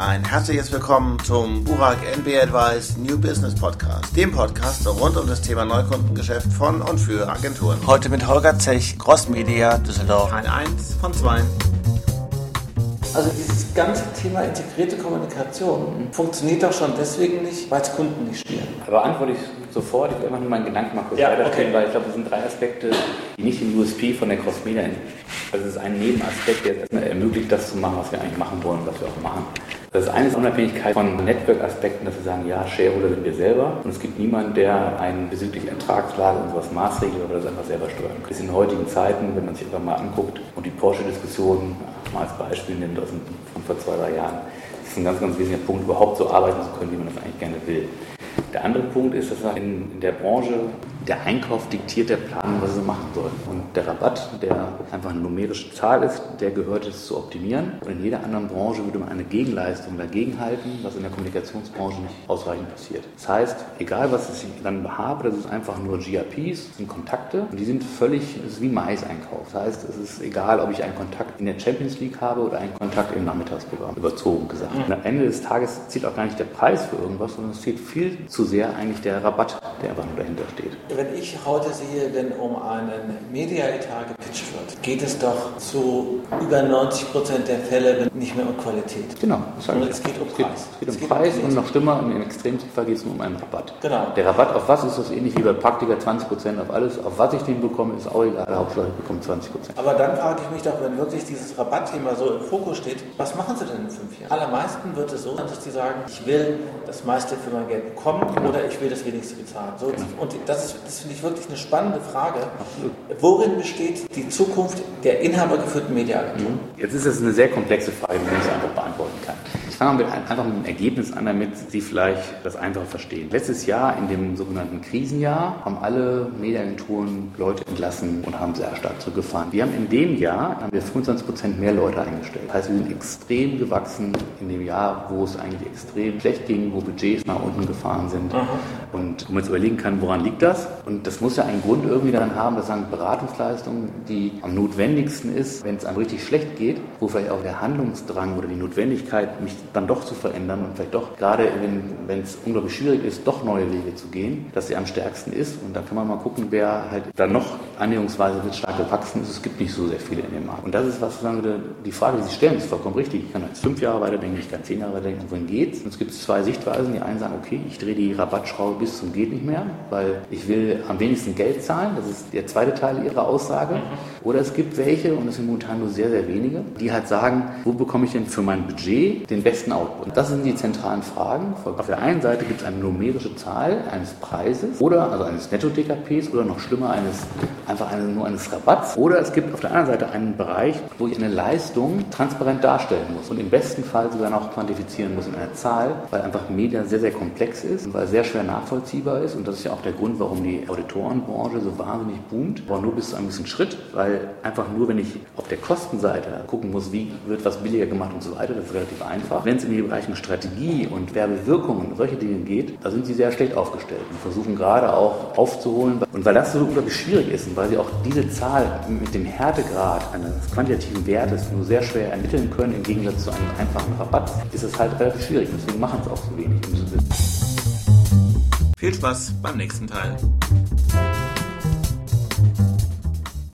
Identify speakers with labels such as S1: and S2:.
S1: Ein herzliches Willkommen zum Burak NB Advice New Business Podcast, dem Podcast rund um das Thema Neukundengeschäft von und für Agenturen. Heute mit Holger Zech, Crossmedia Düsseldorf. Teil 1 von 2.
S2: Also dieses ganze Thema integrierte Kommunikation funktioniert doch schon deswegen nicht, weil es Kunden nicht spielen.
S3: Aber antworte ich sofort, ich will einfach nur meinen Gedanken mal kurz
S2: Ja,
S3: weiterstellen,
S2: okay.
S3: weil ich glaube, das sind drei Aspekte, die nicht den USP von der Crossmedia sind. Also es ist ein Nebenaspekt, der es erstmal ermöglicht, das zu machen, was wir eigentlich machen wollen und was wir auch machen. Das eine ist Unabhängigkeit von Network-Aspekten, dass wir sagen, ja, Shareholder sind wir selber und es gibt niemanden, der einen bezüglich Ertragslage und sowas maßregelt oder das einfach selber steuern kann. Das ist in heutigen Zeiten, wenn man sich einfach mal anguckt und die Porsche-Diskussion mal als Beispiel nimmt aus dem, von vor zwei, drei Jahren, das ist ein ganz, ganz wesentlicher Punkt, überhaupt so arbeiten zu können, wie man das eigentlich gerne will. Der andere Punkt ist, dass in der Branche der Einkauf diktiert der Plan, was er machen soll. Und der Rabatt, der einfach eine numerische Zahl ist, der gehört es zu optimieren. Und in jeder anderen Branche würde man eine Gegenleistung dagegenhalten, was in der Kommunikationsbranche nicht ausreichend passiert. Das heißt, egal was ich dann habe, das ist einfach nur GRPs, das sind Kontakte und die sind völlig, ist wie Mais-Einkauf. Das heißt, es ist egal, ob ich einen Kontakt in der Champions League habe oder einen Kontakt im Nachmittagsprogramm, überzogen gesagt. Und am Ende des Tages zählt auch gar nicht der Preis für irgendwas, sondern es zählt viel zu sehr eigentlich der Rabatt, der einfach nur dahinter steht.
S2: Wenn ich heute sehe, wenn um einen Media-Etat gepitcht wird, geht es doch zu über 90 Prozent der Fälle nicht mehr um Qualität.
S3: Genau, das sage ich.
S2: es geht um
S3: Es geht,
S2: Preis.
S3: es geht um
S2: Es geht um
S3: Preis
S2: Qualität.
S3: und noch schlimmer, im Extremfall geht es nur um einen Rabatt.
S2: Genau.
S3: Der Rabatt auf was ist das ähnlich wie bei Praktika 20% auf alles. Auf was ich den bekomme, ist auch egal. Hauptsache ich bekomme 20%.
S2: Aber dann frage ich mich doch, wenn wirklich dieses Rabattthema so im Fokus steht, was machen Sie denn in fünf Jahren? Allermeisten wird es so sein, dass die sagen, ich will das meiste für mein Geld bekommen oder ich will das wenigste bezahlen. So, Und das, ist, das finde ich wirklich eine spannende Frage. Worin besteht die Zukunft der inhabergeführten Mediaagentur?
S3: Jetzt ist es eine sehr komplexe Frage, die man nicht einfach beantworten kann. Ich fange mal mit ein, einfach mit einem Ergebnis an, damit Sie vielleicht das einfacher verstehen. Letztes Jahr, in dem sogenannten Krisenjahr, haben alle Mediaagenturen Leute entlassen und haben sehr stark zurückgefahren. Wir haben in dem Jahr haben wir 25 Prozent mehr Leute eingestellt. Das heißt, wir sind extrem gewachsen in dem Jahr, wo es eigentlich extrem schlecht ging, wo Budgets nach unten gefahren sind. Und wo man jetzt überlegen kann, woran liegt das? Und das muss ja einen Grund irgendwie daran haben, dass sagen Beratungsleistung, die am notwendigsten ist, wenn es einem richtig schlecht geht, wo vielleicht auch der Handlungsdrang oder die Notwendigkeit, mich dann doch zu verändern und vielleicht doch, gerade wenn es unglaublich schwierig ist, doch neue Wege zu gehen, dass sie am stärksten ist. Und da kann man mal gucken, wer halt dann noch annäherungsweise wird stark gewachsen ist. Es gibt nicht so sehr viele in dem Markt. Und das ist was, sagen wir, die Frage, die Sie stellen, ist vollkommen richtig. Ich kann jetzt fünf Jahre weiterdenken, ich kann zehn Jahre weiterdenken. Wohin geht's? Und es gibt zwei Sichtweisen. Die einen sagen, okay, ich drehe die Rabattschraube bis zum geht nicht mehr, weil ich will am wenigsten Geld zahlen. Das ist der zweite Teil Ihrer Aussage. Oder es gibt welche, und es sind momentan nur sehr, sehr wenige, die halt sagen, wo bekomme ich denn für mein Budget den besten Output? Das sind die zentralen Fragen. Auf der einen Seite gibt es eine numerische Zahl eines Preises oder also eines Netto-DKPs oder noch schlimmer eines einfach eine, nur eines Rabatts. Oder es gibt auf der anderen Seite einen Bereich, wo ich eine Leistung transparent darstellen muss und im besten Fall sogar noch quantifizieren muss in einer Zahl, weil einfach Media sehr, sehr komplex ist und weil sehr schwer nachvollziehbar ist. Und das ist ja auch der Grund, warum die Auditorenbranche so wahnsinnig boomt. Aber nur bis zu einem gewissen Schritt, weil einfach nur, wenn ich auf der Kostenseite gucken muss, wie wird was billiger gemacht und so weiter, das ist relativ einfach. Wenn es in die Bereiche Strategie und Werbewirkung und solche Dinge geht, da sind sie sehr schlecht aufgestellt und versuchen gerade auch aufzuholen. Und weil das so unglaublich schwierig ist und weil sie auch diese Zahl mit dem Härtegrad eines quantitativen Wertes nur sehr schwer ermitteln können, im Gegensatz zu einem einfachen Rabatt, ist es halt relativ schwierig. Deswegen machen es auch so wenig.
S1: Viel Spaß beim nächsten Teil.